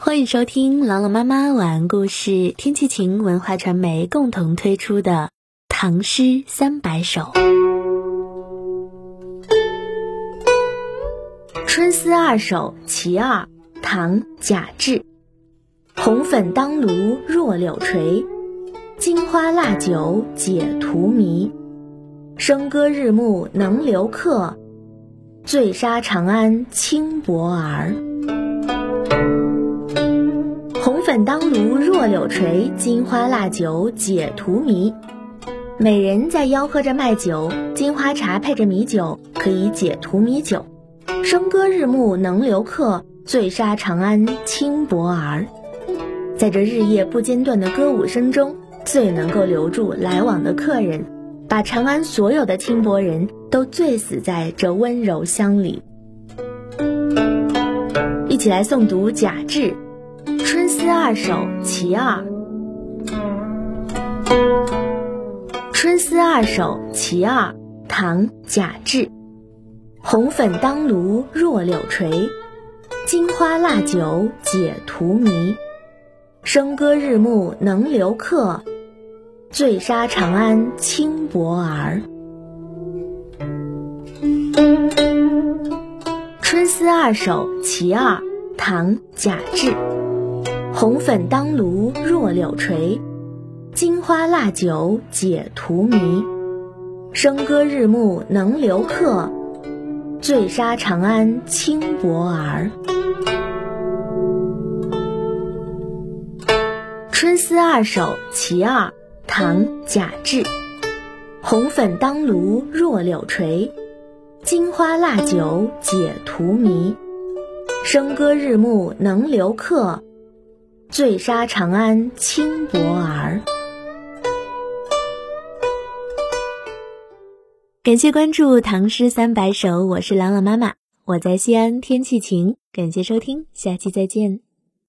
欢迎收听朗朗妈妈晚安故事，天气晴文化传媒共同推出的《唐诗三百首》。《春思二首·其二》唐·贾至。红粉当炉若柳垂，金花蜡酒解荼蘼。笙歌日暮能留客，醉杀长安轻薄儿。本当炉若柳垂，金花蜡酒解荼蘼。美人在吆喝着卖酒，金花茶配着米酒，可以解荼蘼酒。笙歌日暮能留客，醉杀长安轻薄儿。在这日夜不间断的歌舞声中，最能够留住来往的客人，把长安所有的轻薄人都醉死在这温柔乡里。一起来诵读贾至《春思二首·其二》。《春思二首·其二》唐·贾至。红粉当炉若柳垂，金花蜡酒解荼蘼。笙歌日暮能留客，醉杀长安轻薄儿。《春思二首·其二》唐·贾至。红粉当炉若柳垂，金花蜡酒解荼蘼。笙歌日暮能留客，醉杀长安轻薄儿。《春思二首·其二》唐·贾至。红粉当炉若柳垂，金花蜡酒解荼蘼。笙歌日暮能留客，醉杀长安轻薄儿。感谢关注《唐诗三百首》，我是朗朗妈妈，我在西安，天气晴。感谢收听，下期再见。